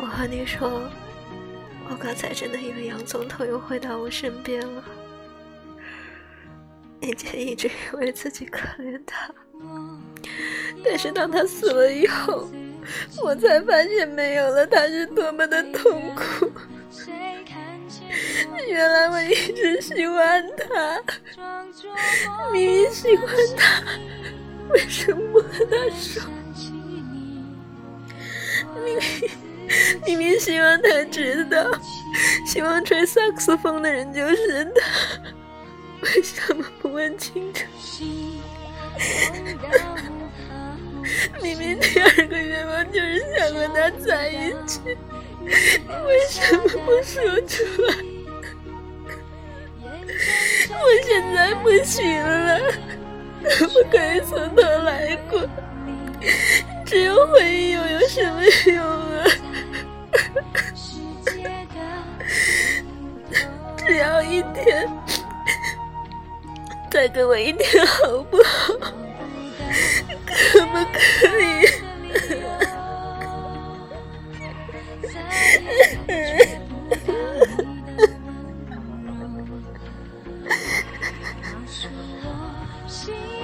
我和你说，我刚才真的以为杨总统又回到我身边了。以前一直以为自己可怜他，但是当他死了以后，我才发现没有了他是多么的痛苦。原来我一直喜欢他，明明喜欢他，为什么不和他说？明明明明希望他知道，希望吹萨克斯风的人就是他，为什么不问清楚？明明第二个愿望就是想和他在一起，为什么不说出来？我现在不行了，不可以从头来过。只有回忆又有什么用啊？只要一天，再给我一天好不好？可不可以？